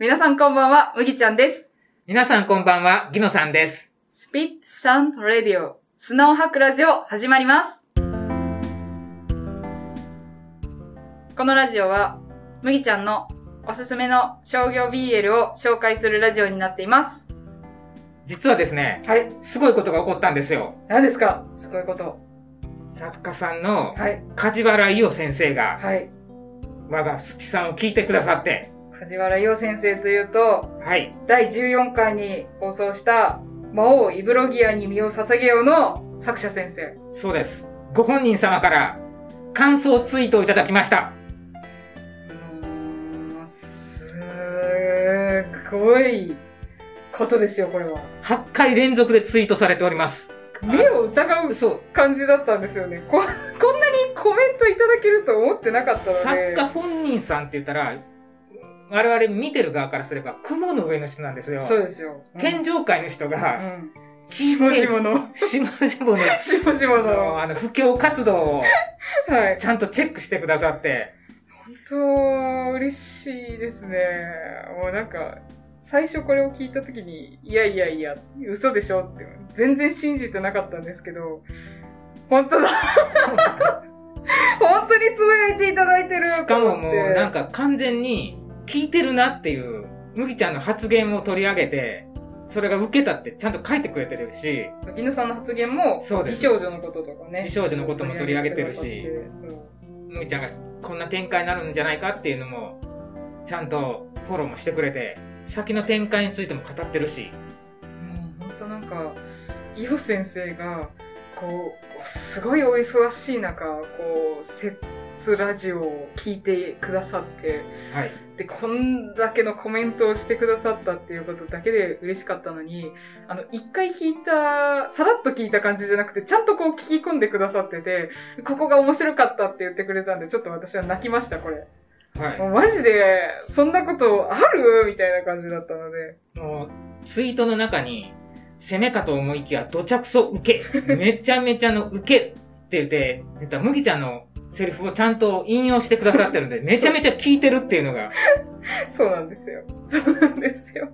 皆さんこんばんは、麦ちゃんです。皆さんこんばんは、ギノさんです。スピッツサンドラディオ、砂を吐くラジオ、始まります。このラジオは、麦ちゃんのおすすめの商業 BL を紹介するラジオになっています。実はですね、はい。すごいことが起こったんですよ。何ですか？すごいこと。作家さんのはい。梶原伊代先生がはい。我が好きさんを聞いてくださって、梶原洋先生というと、はい。第14回に放送した、魔王イブロギアに身を捧げようの作者先生。そうです。ご本人様から感想ツイートをいただきました。うーんすごいことですよ、これは。8回連続でツイートされております。目を疑うそう。感じだったんですよね。こ こんなにコメントいただけると思ってなかったので。作家本人さんって言ったら、我々見てる側からすれば雲の上の人なんですよ。そうですよ。天上界の人うが、ん。しもしもの、しもしもの、しもしもあのの。あの、布教活動をはい。ちゃんとチェックしてくださって、本当、嬉しいですね。もうなんか、最初これを聞いたときに、いやいやいや、嘘でしょって、全然信じてなかったんですけど、本当だ 本当につぶやいていただいてるしかももうなんか、か完全に聞いてるなっていう、麦ちゃんの発言を取り上げて、それが受けたってちゃんと書いてくれてるし、ギヌさんの発言も、そうです。美少女のこととかね。美少女のことも取り上げてるし。取り上げてくださってそう。麦ちゃんがこんな展開になるんじゃないかっていうのも、ちゃんとフォローもしてくれて、先の展開についても語ってるし、もう本当なんか、伊代先生が、こう、すごいお忙しい中、こう、セッツラジオを聞いてくださって、はい。で、こんだけのコメントをしてくださったっていうことだけで嬉しかったのに、あの、一回聞いた、さらっと聞いた感じじゃなくて、ちゃんとこう聞き込んでくださってて、ここが面白かったって言ってくれたんで、ちょっと私は泣きました、これ。はい。もうマジで、そんなことある？みたいな感じだったので。もう、ツイートの中に、攻めかと思いきや、どちゃくそ受け、めちゃめちゃの受けって言って、実は麦ちゃんのセリフをちゃんと引用してくださってるんで、めちゃめちゃ聞いてるっていうのが、そうなんですよ。そうなんですよ。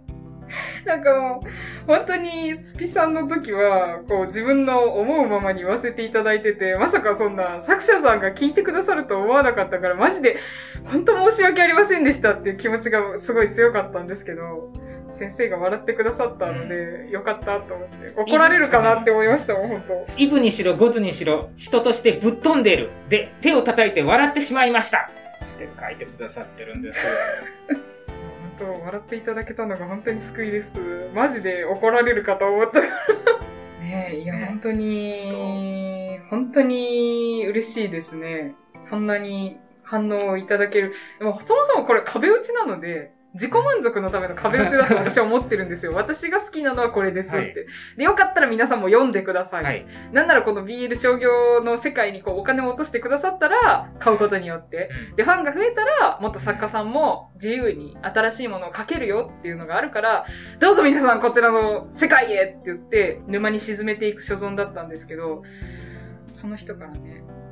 なんかもう、本当にスピさんの時は、こう自分の思うままに言わせていただいてて、まさかそんな作者さんが聞いてくださると思わなかったから、マジで、本当申し訳ありませんでしたっていう気持ちがすごい強かったんですけど、先生が笑ってくださったので、よかったと思って、怒られるかなって思いましたもん、本当。イブにしろゴズにしろ、人としてぶっ飛んでいる。で、手を叩いて笑ってしまいました。って書いてくださってるんですよ。本当、笑っていただけたのが本当に救いです。マジで怒られるかと思ったから。ねえ、いや、ね本当に、本当に嬉しいですね。こんなに反応をいただける。でも、そもそもこれ壁打ちなので、自己満足のための壁打ちだと私は思ってるんですよ。私が好きなのはこれですって。はいで、よかったら皆さんも読んでください。はい。なんならこの BL 商業の世界にこうお金を落としてくださったら、買うことによって。で、ファンが増えたら、もっと作家さんも自由に新しいものを書けるよっていうのがあるから、どうぞ皆さんこちらの世界へって言って、沼に沈めていく所存だったんですけど、その人からね、えー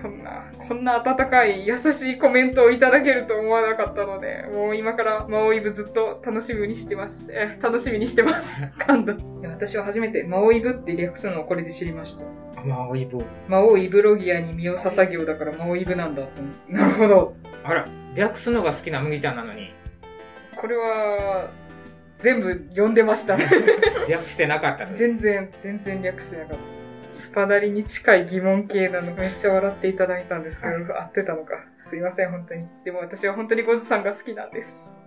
こんな、こんな温かい優しいコメントをいただけると思わなかったので、もう今から魔王イブずっと楽しみにしてます。えー楽しみにしてます。噛んだ。私は初めて魔王イブって略すのをこれで知りました。まあ、イブ。魔王イブロギアに身を捧げようだから魔王イブなんだと思って。なるほど。あら、略すのが好きな麦ちゃんなのに、これは、全部読んでましたね。略してなかったという。全然、全然略してなかった。スパダリに近い疑問系なのめっちゃ笑っていただいたんですけど、合ってたのか。すいません、本当に。でも私は本当にゴズさんが好きなんです。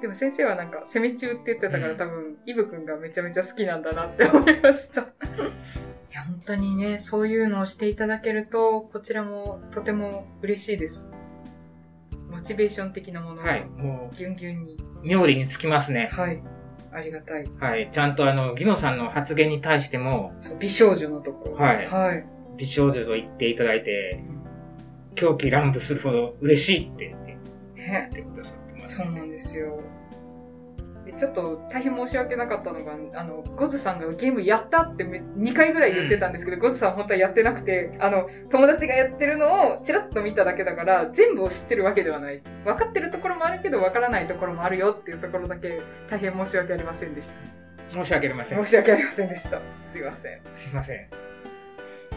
でも先生はなんか、攻め中って言ってたから、うん多分、イブくんがめちゃめちゃ好きなんだなって思いました。いや、本当にね、そういうのをしていただけると、こちらもとても嬉しいです。モチベーション的なものがはい。もギュンギュンに。う、妙利につきますね。はい。ありがたい。はい。ちゃんとあの、ギノさんの発言に対しても、美少女のところ。はいはい。美少女と言っていただいて、狂気乱舞するほど嬉しいって言ってね。言ってくださってます。そうなんですよ。でちょっと大変申し訳なかったのが、あの、ゴズさんがゲームやったってめ2回ぐらい言ってたんですけど、ゴズさん本当はやってなくて、あの、友達がやってるのをチラッと見ただけだから、全部を知ってるわけではない。分かってるところもあるけど、分からないところもあるよっていうところだけ、大変申し訳ありませんでした。申し訳ありません。申し訳ありませんでした。すいません。すいません。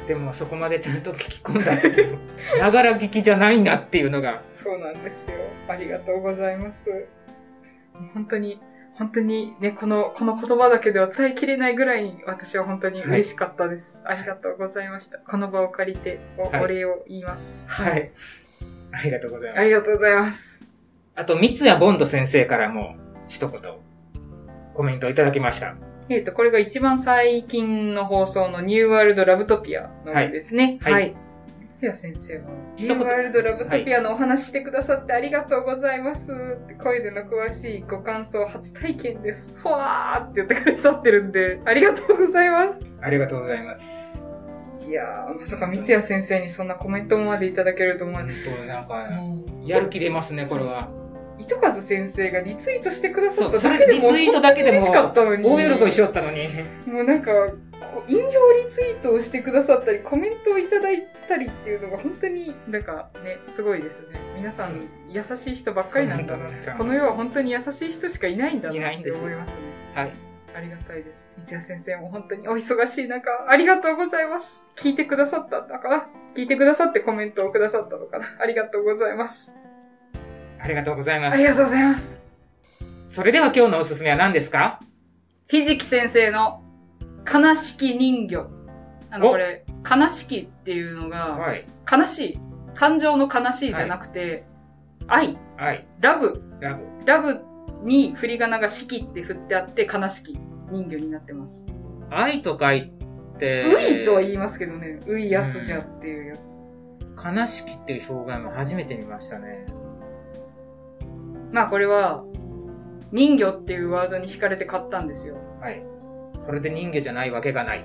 でもそこまでちゃんと聞き込んだっていう、ながら聞きじゃないなっていうのが、そうなんですよ。ありがとうございます。本当に、本当にね、この、この言葉だけでは伝えきれないぐらいに私は本当に嬉しかったです。ありがとうございました。この場を借りてお,、はいお礼を言います。はい。ありがとうございます。ありがとうございます。あと、三谷ボンド先生からも一言コメントいただきました。えっ、と、これが一番最近の放送のニューワールドラブトピアの方ですね。ははいい。三谷先生は、ニ一言ューワールドラブトピアのお話してくださってありがとうございます。声での詳しいご感想初体験です。ほわーって言ってくださってるんで、ありがとうございます。ありがとうございます。いやー、まさか三谷先生にそんなコメントまでいただけると思わ本ない。当なんやる気出ますね、これは。糸数先生がリツイートしてくださっただけでもリツイートだけでも嬉しかったのに。大喜びしよったのに。もうなんか、こう引用リツイートをしてくださったり、コメントをいただいたりっていうのが本当になんかね、すごいですね。皆さん優しい人ばっかりなんだな。この世は本当に優しい人しかいないんだなっていないんです思いますね。はい。ありがたいです。三谷先生も本当にお忙しい中、ありがとうございます。聞いてくださったんだかな聞いてくださってコメントをくださったのかなありがとうございます。ありがとうございますあり。がとうございます。それでは今日のおすすめは何ですか？ひじき先生の悲しき人魚。あの、おこれ、悲しきっていうのが、はい。悲しい。感情の悲しいじゃなくて、愛、はい。ラブ、ラブ。ラブに振り仮名がしきって振ってあって悲しき人魚になってます。愛と書いて、ういとは言いますけどね、ういやつじゃっていうやつ。悲しきっていう表現も初めて見ましたね。まあこれは、人魚っていうワードに惹かれて買ったんですよ。はい。それで人魚じゃないわけがない。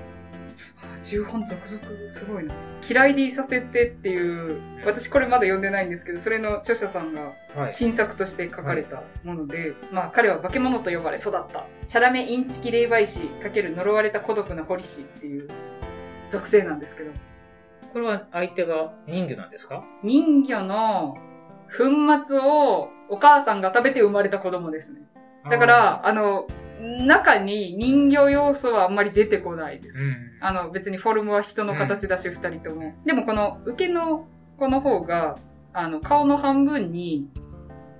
あ重本続々、すごいな。嫌いでいさせてっていう、私これまだ読んでないんですけど、それの著者さんがはい。新作として書かれたもので、まあ彼は化け物と呼ばれ育った。チャラメインチキ霊媒師×呪われた孤独な堀師っていう属性なんですけど、これは相手が人魚なんですか？人魚の粉末をお母さんが食べて生まれた子供ですね。だか、ら、あの、中に人魚要素はあんまり出てこないです。うん。あの、別にフォルムは人の形だし、二、人とも。でもこの受けの子の方が、あの、顔の半分に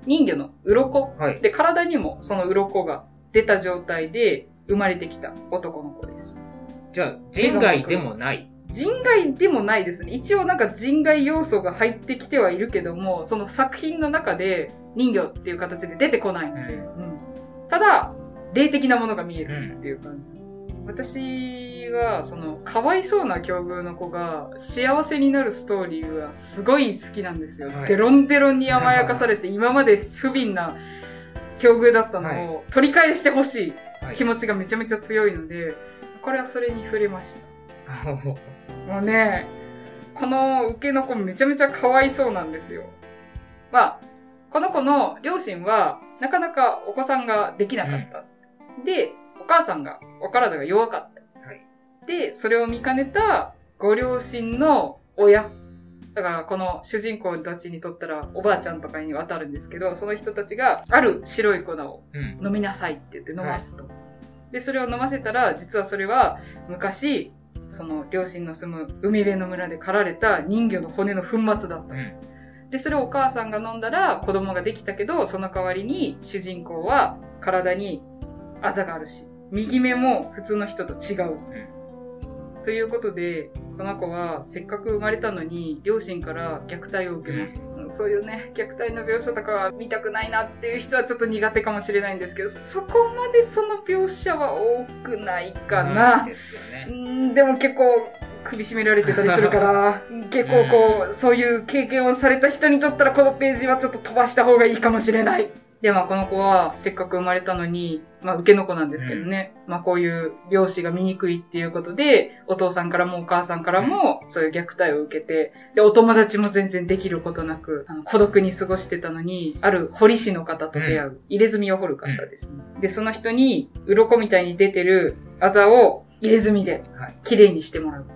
人魚の鱗はい。で、体にもその鱗が出た状態で生まれてきた男の子です。じゃあ、人外でもない。人外でもないですね。一応なんか人外要素が入ってきてはいるけども、その作品の中で人魚っていう形で出てこないので、ううんただ、霊的なものが見えるっていう感じ。私は、その、かわいそうな境遇の子が幸せになるストーリーがすごい好きなんですよ。はいデロンデロンに甘やかされて、今まで不憫な境遇だったのを取り返してほしい気持ちがめちゃめちゃ強いので、これはそれに触れました。もうね、この受けの子めちゃめちゃかわいそうなんですよ。まあ、この子の両親はなかなかお子さんができなかった。で、お母さんが、お体が弱かった。はいで、それを見かねたご両親の親。だからこの主人公たちにとったらおばあちゃんとかに渡るんですけど、その人たちがある白い粉をうん。飲みなさいって言って飲ますと。で、それを飲ませたら、実はそれは昔、その両親の住む海辺の村で狩られた人魚の骨の粉末だった。うん。で、それをお母さんが飲んだら子供ができたけど、その代わりに主人公は体にあざがあるし、右目も普通の人と違う。ということで、この子はせっかく生まれたのに両親から虐待を受けます。うんそういうね、虐待の描写とかは見たくないなっていう人はちょっと苦手かもしれないんですけど、そこまでその描写は多くないかな。うね。ん、でも結構首絞められてたりするから、結構こう、そういう経験をされた人にとったらこのページはちょっと飛ばした方がいいかもしれない。で、まあこの子はせっかく生まれたのに、まあ受けの子なんですけどね。まあこういう漁師が醜いっていうことで、お父さんからもお母さんからもそういう虐待を受けて、で、お友達も全然できることなく、あの孤独に過ごしてたのに、ある彫り師の方と出会う、入れ墨を彫る方ですね。で、その人に、鱗みたいに出てるあざを入れ墨ではい。綺麗にしてもらう。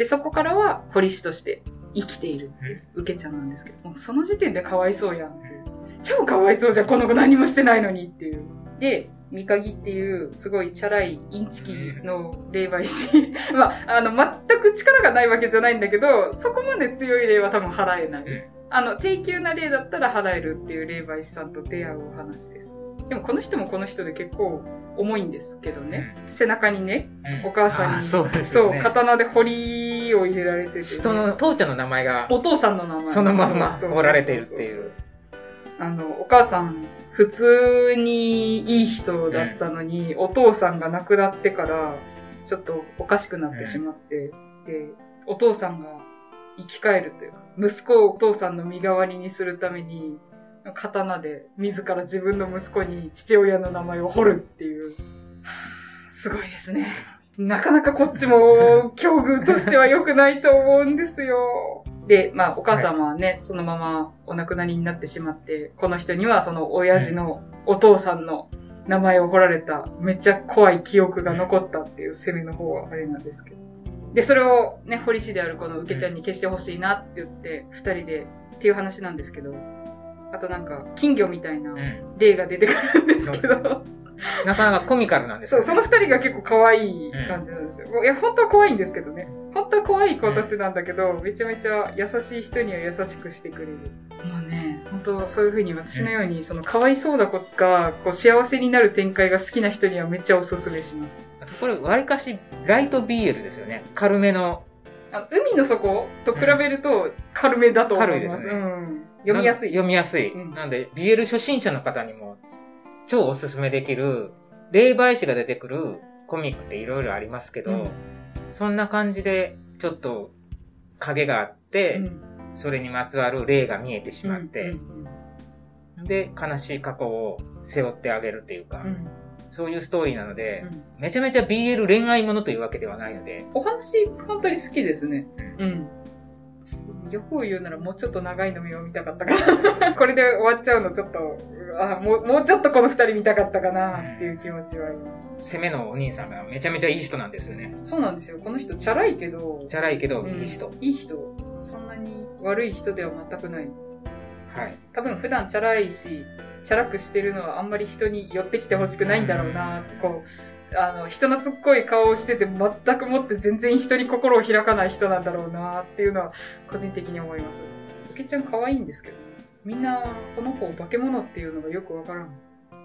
で、そこからは彫り師として生きている受けちゃんなんですけど、もうその時点でかわいそうやんっていう。超かわいそうじゃん、この子何もしてないのにっていう。で、ミカギっていう、すごいチャラいインチキの霊媒師。まあ、あの、全く力がないわけじゃないんだけど、そこまで強い霊は多分払えない。うんあの、低級な霊だったら払えるっていう霊媒師さんと出会うお話です。でもこの人もこの人で結構重いんですけどね。背中にね、うんお母さんにあそうですそう。刀で彫りを入れられてて、ね。人の、父ちゃんの名前が、お父さんの名前。そのまんま彫られているっていう。あの、お母さん、普通にいい人だったのに、お父さんが亡くなってから、ちょっとおかしくなってしまって、で、お父さんが生き返るというか、息子をお父さんの身代わりにするために、刀で自ら自分の息子に父親の名前を彫るっていう。はあすごいですね。なかなかこっちも境遇としては良くないと思うんですよ。で、まあ、お母様はね、そのままお亡くなりになってしまって、この人にはその親父のお父さんの名前を彫られた、めっちゃ怖い記憶が残ったっていう攻めの方はあれなんですけど。で、それをね、堀師であるこの受けちゃんに消してほしいなって言って、二人でっていう話なんですけど、あとなんか、金魚みたいなうん。例が出てくるんですけそうど、なかなかコミカルなんですそう、よね。その二人が結構可愛い感じなんですよ。いや、本当は怖いんですけどね。本当は怖い子たちなんだけど、めちゃめちゃ優しい人には優しくしてくれる。まあね、本当そういう風に私のように、その可哀想な子が、こう幸せになる展開が好きな人にはめっちゃおすすめします。あとこれ、わりかし、ライト BL ですよね。軽めの。あ海の底と比べると軽めだと思います。軽いですねうん。読みやすい。な読みやすい。うんなんで、BL 初心者の方にも、超おすすめできる、霊媒師が出てくるコミックっていろいろありますけど、うんそんな感じで、ちょっと、影があって、うんそれにまつわる霊が見えてしまって、うんで、悲しい過去を背負ってあげるっていうか、うんそういうストーリーなので、うんめちゃめちゃ BL 恋愛ものというわけではないので、お話、本当に好きですね。うん。欲を言うならもうちょっと長いの目を見たかったかな。これで終わっちゃうのちょっと、あもう、もうちょっとこの二人見たかったかなっていう気持ちはあります。攻めのお兄さんがめちゃめちゃいい人なんですよね。そうなんですよ。この人、チャラいけど、チャラいけど、うんいい人。いい人。そんなに悪い人では全くない。はい。多分普段チャラいし、チャラくしてるのはあんまり人に寄ってきてほしくないんだろうな、こう、あの、人懐っこい顔をしてて全くもって全然人に心を開かない人なんだろうなっていうのは個人的に思います。おけちゃん可愛いんですけどね。みんな、この子を化け物っていうのがよくわからん。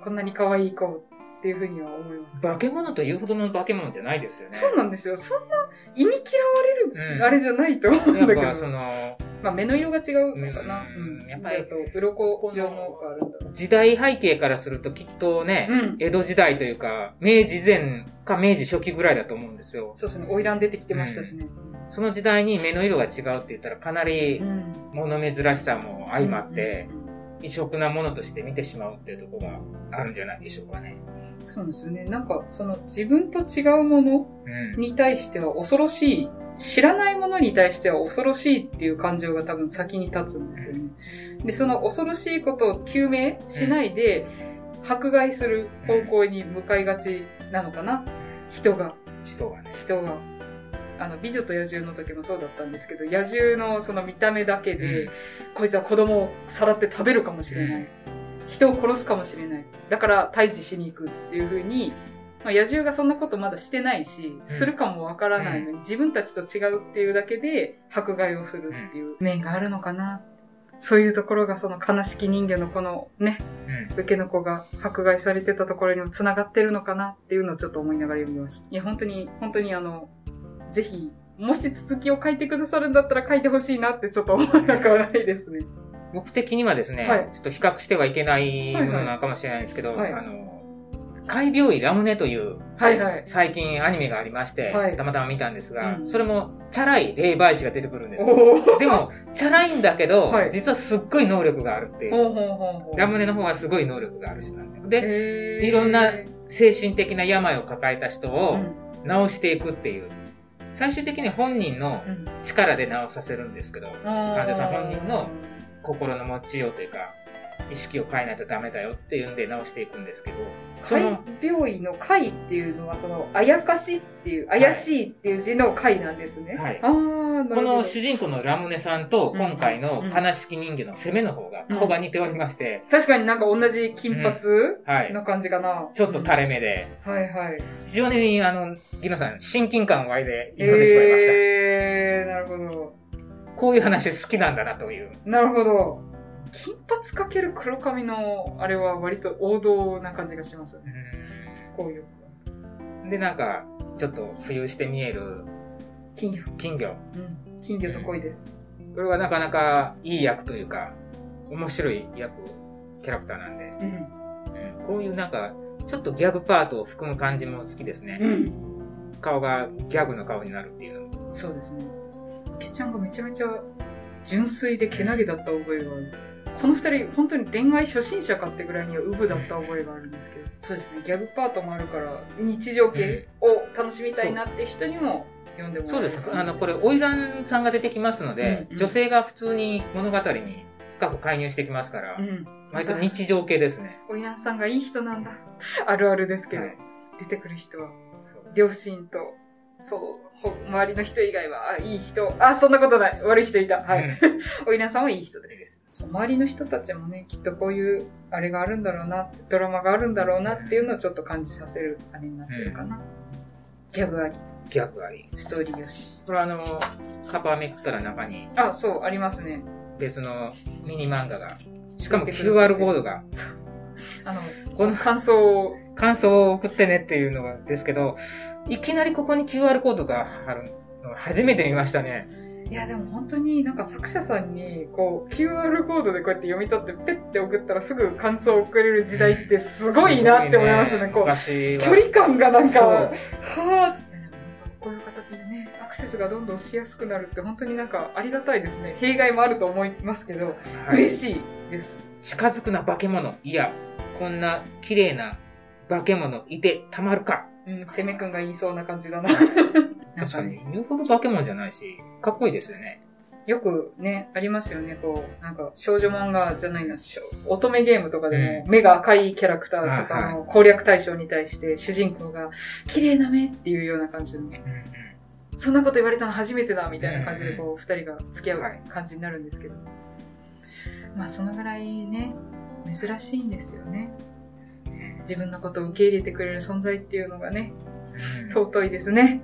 こんなに可愛い子っていうふうには思います。化け物というほどの化け物じゃないですよね。そうなんですよ。そんな意味嫌われる、うんあれじゃないと思うんだけど。やっぱその、まあ目の色が違うのかな。ううんん。やっぱりあと、鱗状のがあるんだろう。時代背景からするときっとね、うん。江戸時代というか、明治前か明治初期ぐらいだと思うんですよ。そうですね。花魁出てきてましたしね。その時代に目の色が違うって言ったらかなりうん。物珍しさも相まってう、んうん異色なものとして見てしまうっていうところがあるんじゃないでしょうかね。うんそうですよね。なんか、その自分と違うものうん。に対しては恐ろしい、知らないものに対しては恐ろしいっていう感情が多分先に立つんですよね。で、その恐ろしいことを究明しないで、迫害する方向に向かいがちなのかな？人が。人がね。人が。あの、美女と野獣の時もそうだったんですけど、野獣のその見た目だけで、うんこいつは子供をさらって食べるかもしれない。人を殺すかもしれない。だから退治しに行くっていう風に、まあ、野獣がそんなことまだしてないし、するかもわからないのに、自分たちと違うっていうだけで迫害をするっていう面があるのかな。そういうところがその悲しき人魚のこのね、うん。受けの子が迫害されてたところにも繋がってるのかなっていうのをちょっと思いながら読みました。いや、本当に、本当にあの、ぜひ、もし続きを書いてくださるんだったら書いてほしいなってちょっと思わなくはないですね。僕的にはですね、はいちょっと比較してはいけないものなのかもしれないんですけど、はいあの、怪病医ラムネというはいはい。最近アニメがありまして、はいたまたま見たんですが、うんそれもチャラい霊媒師が出てくるんです。でも、チャラいんだけど、はい実はすっごい能力があるっていう。ほうほうほうほう。ラムネの方はすごい能力がある人なんだよ。で、いろんな精神的な病を抱えた人をうん治していくっていう。最終的に本人のうん力で治させるんですけど、患者さん本人の心の持ちようというか、意識を変えないとダメだよっていうんで治していくんですけど、そ怪の、病医の怪っていうのは、その、あやかしっていう、怪しいっていう字の怪なんですね。はいああ、なるほど。この主人公のラムネさんとうん今回の悲しき人魚の攻めの方が顔が似ておりまして、確かになんか同じ金髪はい。の感じかな。ちょっと垂れ目で、はいはい。非常に、あの、ギノさん、親近感を湧いて読んでしまいました。えー、なるほど。こういう話好きなんだなという。なるほど。金髪かける黒髪の、あれは割と王道な感じがしますね。こういう。で、なんか、ちょっと浮遊して見える金魚。金魚。うん。金魚と恋です。これはなかなかいい役というか、面白い役、キャラクターなんで、うん。うんこういうなんか、ちょっとギャグパートを含む感じも好きですね。うん。顔がギャグの顔になるっていうのも。そうですね。けちゃんがめちゃめちゃ純粋でけなげだった覚えがある。この二人、本当に恋愛初心者かってぐらいにはウブだった覚えがあるんですけど。そうですね。ギャグパートもあるから、日常系を楽しみたいなって人にも読んでもらえるそうです。あの、これ、オイランさんが出てきますので、うんうん女性が普通に物語に深く介入してきますから、うん。割と日常系ですね。おやんさんがいい人なんだ。あるあるですけど、はい出てくる人は、そう両親と、そう、ほ周りの人以外は、あ、いい人。あ、そんなことない。悪い人いた。はい。うんおいなさんはいい人です。周りの人たちもね、きっとこういう、あれがあるんだろうな、ドラマがあるんだろうなっていうのをちょっと感じさせるあれになってるかな。ギャグあり、ギャグあり。ストーリーよし。これあの、カバーめくったら中にあ、そう、ありますね。別のミニ漫画が、しかも QR コードが、あの、この感想を、感想を送ってねっていうのがですけど、いきなりここに QR コードが貼るのは初めて見ましたね。いやでも本当になんか作者さんに、こう、QR コードでこうやって読み取って、ペッて送ったらすぐ感想を送れる時代ってすごいなって思いますね。こう、距離感がなんか、はぁ。こういう形でね、アクセスがどんどんしやすくなるって本当になんかありがたいですね。弊害もあると思いますけど、はい嬉しいです。近づくな化け物。いや、こんな綺麗な化け物いてたまるか。うん、攻めくんが言いそうな感じだな。確かに、言うほど化け物じゃないし、かっこいいですよね。よくね、ありますよね、こう、なんか少女漫画じゃないな、乙女ゲームとかでも、目が赤いキャラクターとかはいの攻略対象に対して主人公が、綺麗な目っていうような感じの、そんなこと言われたの初めてだみたいな感じでこう、二人が付き合うはい感じになるんですけど。まあ、そのぐらいね、珍しいんですよね。自分のことを受け入れてくれる存在っていうのがね、うん尊いですね。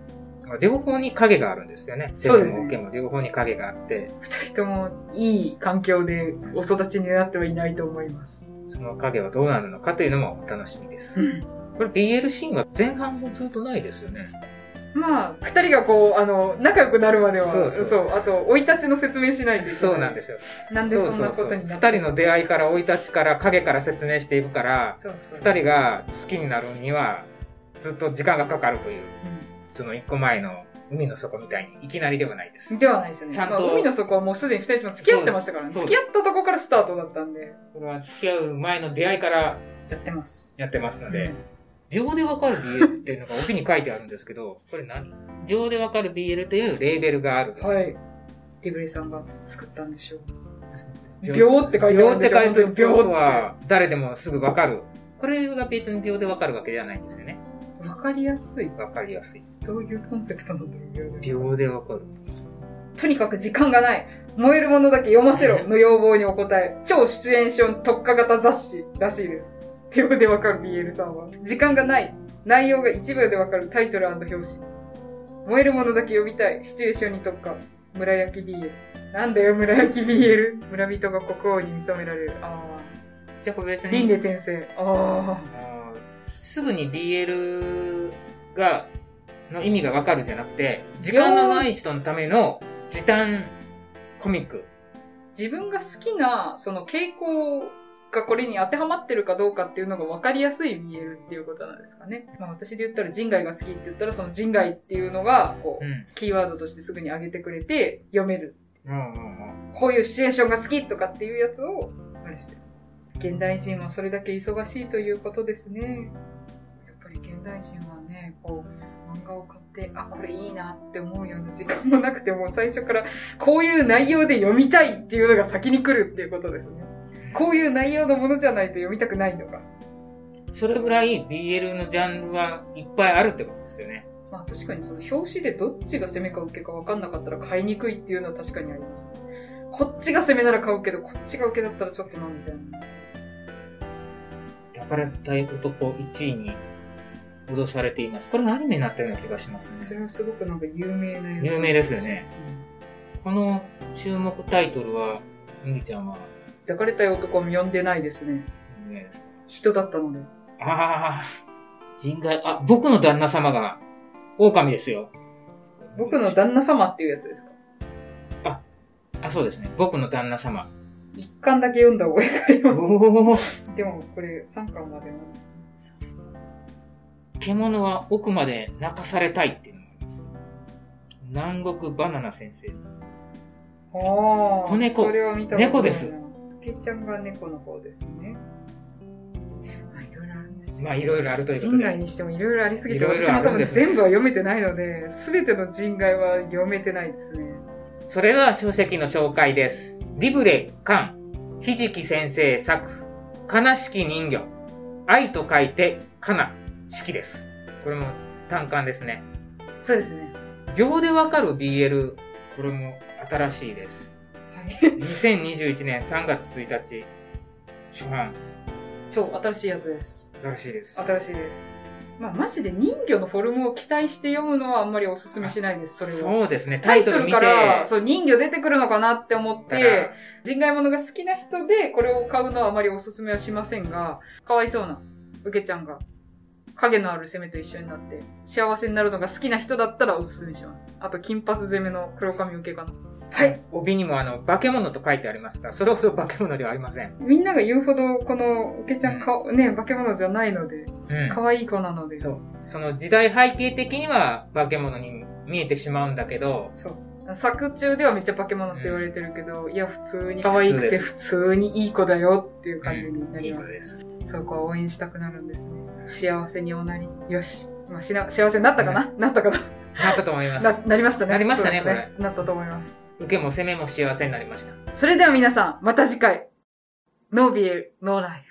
両方に影があるんですよね。そうですね生も受けも両方に影があって、二人ともいい環境でお育ちになってはいないと思います。その影はどうなるのかというのもお楽しみです。うんこれ BL シーンは前半もずっとないですよね。まあ、二人がこう、あの、仲良くなるまでは、そそううそうあと、生い立ちの説明しないといけない。そうなんですよ。なんでそんなことになった二人の出会いから生い立ちから影から説明していくから。二人が好きになるにはずっと時間がかかるという、うその一個前の海の底みたいにいきなりではないですん。。ではないですよね。ちゃんとまあ、海の底はもうすでに二人とも付き合ってましたからね。付き合ったとこからスタートだったんで、これは付き合う前の出会いからやってます。やってますのでうん、秒でわかる BL っていうのが帯に書いてあるんですけど、これ何？秒でわかる BL というレーベルがある。はい。リブレさんが作ったんでしょう。秒秒って書いてあるんですよ。秒って書いてある秒は誰でもすぐわかる。これが別に秒でわかるわけじゃないんですよね。わかりやすい。わかりやすい。どういうコンセプトなんだろう秒で秒でわかる。とにかく時間がない。燃えるものだけ読ませろ の要望にお答え。超シチュエーション特化型雑誌らしいです。秒でわかる BL さんは。時間がない。内容が1秒でわかるタイトル表紙。燃えるものだけ読みたい。シチュエーションに特化。村焼き BL。なんだよ、村焼き BL。村人が国王に見められる。ああじゃあこれ別。に。輪廻転生。ああすぐに BL が、の意味がわかるじゃなくて、時間のない人のための時短コミック。自分が好きな、その傾向がこれに当てはまってるかどうかっていうのが分かりやすい BL っていうことなんですかね。まあ私で言ったら人外が好きって言ったらその人外っていうのが、こう、うん。キーワードとしてすぐに上げてくれて読める。うんうんうん。こういうシチュエーションが好きとかっていうやつを、あれしてる。現代人はそれだけ忙しいということですね。やっぱり現代人はね、こう、漫画を買って、あ、これいいなって思うような時間もなくて、もう最初からこういう内容で読みたいっていうのが先に来るっていうことですね。こういう内容のものじゃないと読みたくないのが。それぐらい BL のジャンルはいっぱいあるってことですよね。まあ確かにその表紙でどっちが攻めか受けか分かんなかったら買いにくいっていうのは確かにあります。こっちが攻めなら買うけど、こっちが受けだったらちょっとな、みたいな。抱かれたい男1位に脅されています。これアニメになったような気がしますね。それはすごくなんか有名なやつ。有名ですよね。この注目タイトルは、みぎちゃんは抱かれたい男は読んでないですね。有名ですか人だったので。ああ、人外、あ、僕の旦那様が狼ですよ。僕の旦那様っていうやつですか？あ、そうですね。僕の旦那様。一巻だけ読んだ覚えがありまおお。す。でもこれ3巻までなんですね。獣は奥まで泣かされたいっていうのがあります。南国バナナ先生。ああ。子猫猫です。けちゃんが猫の方ですね。まあいろいろあるんですよ。まあ、いろいろあるということで。人外にしてもいろいろありすぎて、いろいろ私も多分全部は読めてないので、すべての人外は読めてないですね。それでは書籍の紹介です。リブレ・カン、ひじき先生作、悲しき人魚、愛と書いて、かな、式です。これも単館ですね。そうですね。秒でわかる BL、これも新しいです。はい。2021年3月1日、初版、そう、新しいやつです。新しいです。新しいです。まあ、マジで人魚のフォルムを期待して読むのはあんまりおすすめしないです、それは。そうですね、タイトルから、そう、人魚出てくるのかなって思って人外物が好きな人でこれを買うのはあまりおすすめはしませんが、かわいそうな、うけちゃんが、影のある攻めと一緒になって、幸せになるのが好きな人だったらおすすめします。あと、金髪攻めの黒髪受けかな。はい。帯にもあの、化け物と書いてありますが、それほど化け物ではありません。みんなが言うほど、この、うけちゃんか、ね、化け物じゃないので、うん。可愛い子なので。そう。その時代背景的には化け物に見えてしまうんだけど、そう。作中ではめっちゃ化け物って言われてるけど、いや、普通に可愛くて普普通にいい子だよっていう感じにないります。い子です。そこは応援したくなるんですね。幸せにおなり。よし。まあ、しな幸せになったかな、なったかな？なったと思います。な、なりましたね。なりましたねそうですなったと思います。受けも攻めも幸せになりました。それでは皆さん、また次回。ノービエル、ノーライフ。